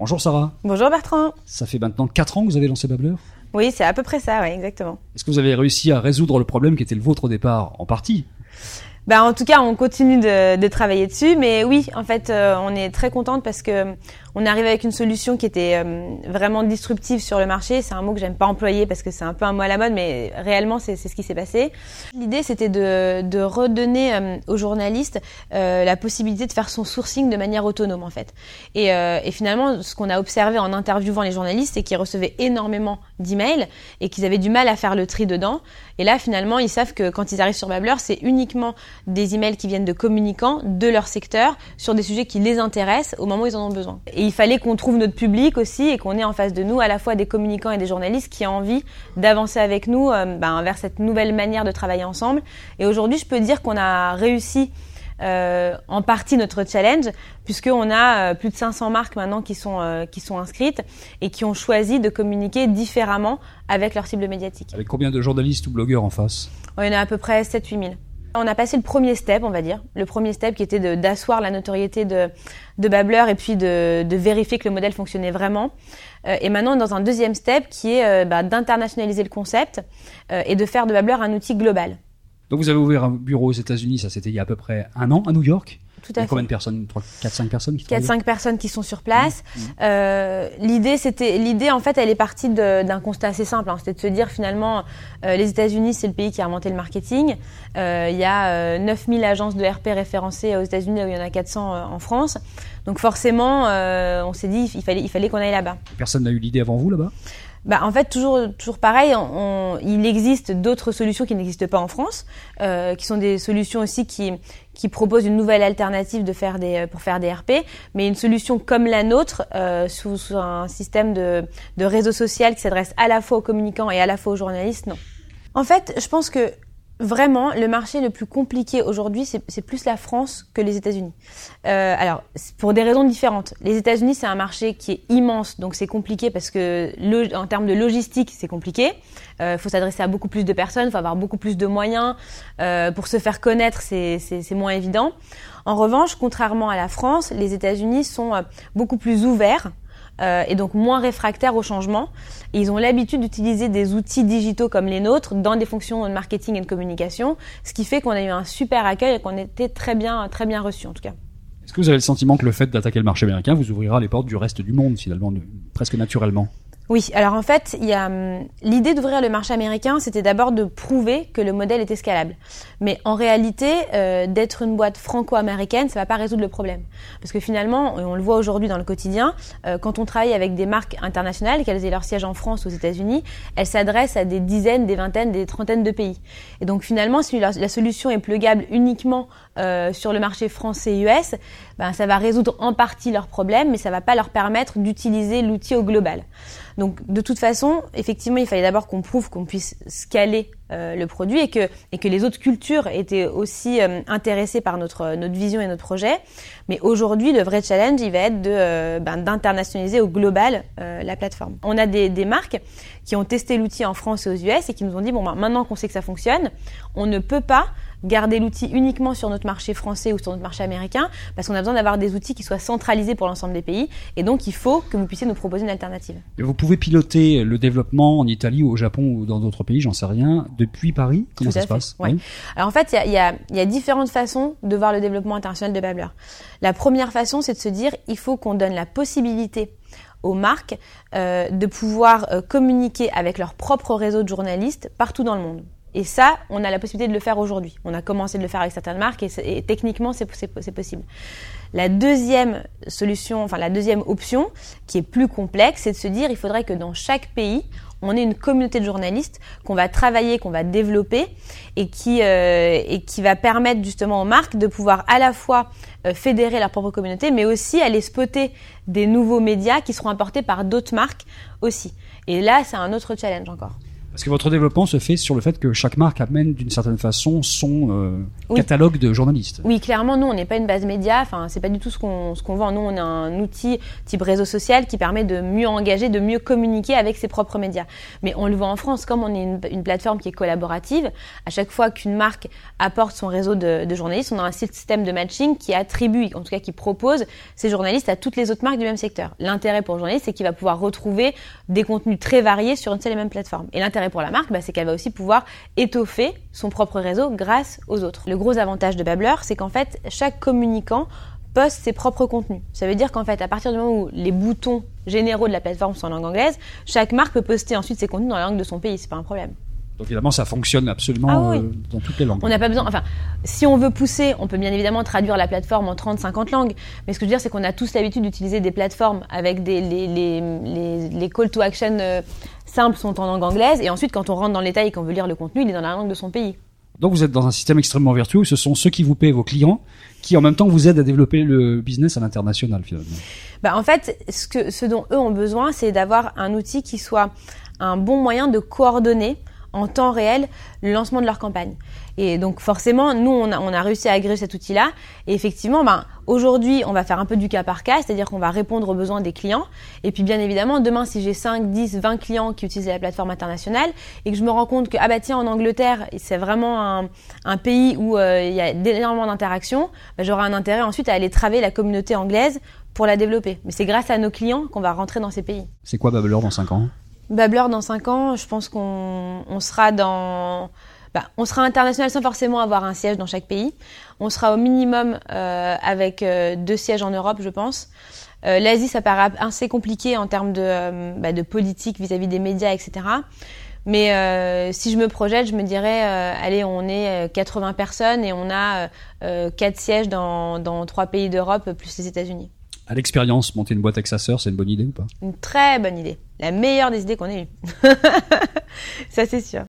Bonjour Sarah. Bonjour Bertrand. Ça fait maintenant 4 ans que vous avez lancé Babbler? Oui, c'est à peu près ça, oui, exactement. Est-ce que vous avez réussi à résoudre le problème qui était le vôtre au départ En partie? Bah, en tout cas, on continue de, de travailler dessus, mais oui, en fait, euh, on est très contente parce que on est arrivé avec une solution qui était euh, vraiment disruptive sur le marché. C'est un mot que j'aime pas employer parce que c'est un peu un mot à la mode, mais réellement, c'est ce qui s'est passé. L'idée, c'était de, de, redonner euh, aux journalistes la possibilité de faire son sourcing de manière autonome, en fait. Et, et finalement, ce qu'on a observé en interviewant les journalistes, c'est qu'ils recevaient énormément d'emails et qu'ils avaient du mal à faire le tri dedans. Et là, finalement, ils savent que quand ils arrivent sur Babbler, c'est uniquement des emails qui viennent de communicants de leur secteur sur des sujets qui les intéressent au moment où ils en ont besoin. Et il fallait qu'on trouve notre public aussi et qu'on ait en face de nous à la fois des communicants et des journalistes qui ont envie d'avancer avec nous euh, ben, vers cette nouvelle manière de travailler ensemble. Et aujourd'hui, je peux dire qu'on a réussi euh, en partie notre challenge, puisqu'on a euh, plus de 500 marques maintenant qui sont, euh, qui sont inscrites et qui ont choisi de communiquer différemment avec leur cible médiatique. Avec combien de journalistes ou blogueurs en face? On en a à peu près 7-8 000. On a passé le premier step, on va dire. Le premier step qui était d'asseoir la notoriété de, de et puis de, de, vérifier que le modèle fonctionnait vraiment. Euh, et maintenant, dans un deuxième step qui est euh, bah, d'internationaliser le concept euh, et de faire de Babbler un outil global. Donc vous avez ouvert un bureau aux États-Unis, ça c'était il y a à peu près un an à New York tout à Il y a combien de personnes? 3, 4, 5 personnes qui 4, 5 personnes qui sont sur place. Mmh. Mmh. Euh, l'idée, c'était, l'idée, en fait, elle est partie d'un constat assez simple. Hein, c'était de se dire, finalement, euh, les États-Unis, c'est le pays qui a inventé le marketing. Euh, il y a 9000 agences de RP référencées aux États-Unis, il y en a 400 en France. Donc, forcément, on s'est dit, il fallait, il fallait qu'on aille là-bas. Personne n'a eu l'idée avant vous là-bas? Bah, en fait, toujours, toujours pareil, il existe d'autres solutions qui n'existent pas en France, euh, qui sont des solutions aussi qui, proposent une nouvelle alternative de faire des, pour faire des RP, mais une solution comme la nôtre, euh, sous, sous, un système de, de réseau social qui s'adresse à la fois aux communicants et à la fois aux journalistes, non. En fait, je pense que Vraiment, le marché le plus compliqué aujourd'hui, c'est plus la France que les États-Unis. Euh, alors, pour des raisons différentes. Les États-Unis, c'est un marché qui est immense, donc c'est compliqué parce que en termes de logistique, c'est compliqué. Il euh, faut s'adresser à beaucoup plus de personnes, il faut avoir beaucoup plus de moyens. Euh, pour se faire connaître, c'est moins évident. En revanche, contrairement à la France, les États-Unis sont euh, beaucoup plus ouverts euh, et donc moins réfractaires au changement. Ils ont l'habitude d'utiliser des outils digitaux comme les nôtres dans des fonctions de marketing et de communication, ce qui fait qu'on a eu un super accueil et qu'on était très bien, très bien reçus en tout cas. Est-ce que vous avez le sentiment que le fait d'attaquer le marché américain vous ouvrira les portes du reste du monde finalement, presque naturellement? Oui, alors en fait, hum, l'idée d'ouvrir le marché américain, c'était d'abord de prouver que le modèle était scalable. Mais en réalité, euh, d'être une boîte franco-américaine, ça va pas résoudre le problème, parce que finalement, on le voit aujourd'hui dans le quotidien, euh, quand on travaille avec des marques internationales, qu'elles aient leur siège en France, aux États-Unis, elles s'adressent à des dizaines, des vingtaines, des trentaines de pays. Et donc finalement, si la, solution est plugable uniquement euh, sur le marché français-US, ben, ça va résoudre en partie leurs problèmes, mais ça va pas leur permettre d'utiliser l'outil au global. Donc de toute façon, effectivement, il fallait d'abord qu'on prouve qu'on puisse scaler euh, le produit et que, et que les autres cultures étaient aussi euh, intéressées par notre, notre vision et notre projet. Mais aujourd'hui, le vrai challenge, il va être de, euh, ben, d'internationaliser au global la plateforme. On a des, des marques qui ont testé l'outil en France et aux US et qui nous ont dit, bon, ben, maintenant qu'on sait que ça fonctionne, on ne peut pas garder l'outil uniquement sur notre marché français ou sur notre marché américain, parce qu'on a besoin d'avoir des outils qui soient centralisés pour l'ensemble des pays, et donc il faut que vous puissiez nous proposer une alternative. Et vous pouvez piloter le développement en Italie ou au Japon ou dans d'autres pays, j'en sais rien, depuis Paris Comment ça se passe? oui. Alors en fait, il y a, y a, différentes façons de voir le développement international de Babbler. La première façon, c'est de se dire, il faut qu'on donne la possibilité aux marques euh, de pouvoir euh, communiquer avec leur propre réseau de journalistes partout dans le monde. Et ça, on a la possibilité de le faire aujourd'hui. On a commencé de le faire avec certaines marques et, techniquement, c'est possible. La deuxième solution, enfin la deuxième option, qui est plus complexe, c'est de se dire il faudrait que dans chaque pays, on ait une communauté de journalistes qu'on va travailler, qu'on va développer et qui euh, et qui va permettre justement aux marques de pouvoir à la fois euh, fédérer leur propre communauté, mais aussi aller spotter des nouveaux médias qui seront apportés par d'autres marques aussi. Et là, c'est un autre challenge encore. Parce que votre développement se fait sur le fait que chaque marque amène d'une certaine façon son euh, Oui. catalogue de journalistes. Oui, clairement, nous, on n'est pas une base média. Enfin, c'est pas du tout ce qu'on qu'on vend. Nous, on a un outil type réseau social qui permet de mieux engager, de mieux communiquer avec ses propres médias. Mais on le voit en France, comme on est une, une plateforme qui est collaborative. À chaque fois qu'une marque apporte son réseau de, de journalistes, on a un système de matching qui attribue, en tout cas qui propose ces journalistes à toutes les autres marques du même secteur. L'intérêt pour le journaliste, c'est qu'il va pouvoir retrouver des contenus très variés sur une seule et même plateforme. Et l'intérêt pour la marque, bah, c'est qu'elle va aussi pouvoir étoffer son propre réseau grâce aux autres. Le gros avantage de Babbler, c'est qu'en fait, chaque communicant poste ses propres contenus. Ça veut dire qu'en fait, à partir du moment où les boutons généraux de la plateforme sont en langue anglaise, chaque marque peut poster ensuite ses contenus dans la langue de son pays. C'est pas un problème. Donc évidemment, ça fonctionne absolument Ah oui. euh, dans toutes les langues. On n'a pas besoin. Enfin, si on veut pousser, on peut bien évidemment traduire la plateforme en 30, 50 langues. Mais ce que je veux dire, c'est qu'on a tous l'habitude d'utiliser des plateformes avec des les, les, les, les call to action euh, simples sont en langue anglaise. Et ensuite, quand on rentre dans le détail et qu'on veut lire le contenu, il est dans la langue de son pays. Donc vous êtes dans un système extrêmement vertueux. Ce sont ceux qui vous paient vos clients, qui en même temps vous aident à développer le business à l'international finalement. Bah, en fait, ce, que, ce dont eux ont besoin, c'est d'avoir un outil qui soit un bon moyen de coordonner en temps réel le lancement de leur campagne. Et donc forcément, nous, on a, réussi à agréger cet outil-là. Et effectivement, ben, aujourd'hui, on va faire un peu du cas par cas, c'est-à-dire qu'on va répondre aux besoins des clients. Et puis bien évidemment, demain, si j'ai 5, 10, 20 clients qui utilisent la plateforme internationale et que je me rends compte que, ah bah tiens, en Angleterre, c'est vraiment un, pays où euh, il y a énormément d'interactions, bah, j'aurai un intérêt ensuite à aller travailler la communauté anglaise pour la développer. Mais c'est grâce à nos clients qu'on va rentrer dans ces pays. C'est quoi Babbler dans 5 ans? Babbler dans 5 ans, je pense qu'on on sera dans bah, on sera international sans forcément avoir un siège dans chaque pays. On sera au minimum euh, avec euh, deux sièges en Europe, je pense. Euh, L'Asie, ça paraît assez compliqué en termes de, euh, bah, de politique vis-à-vis des médias, etc. Mais euh, si je me projette, je me dirais, allez, on est euh, 80 personnes et on a quatre sièges dans, dans trois pays d'Europe plus les États-Unis. À l'expérience, monter une boîte avec sa sœur, c'est une bonne idée ou pas? Une très bonne idée. La meilleure des idées qu'on ait eues. Ça, c'est sûr.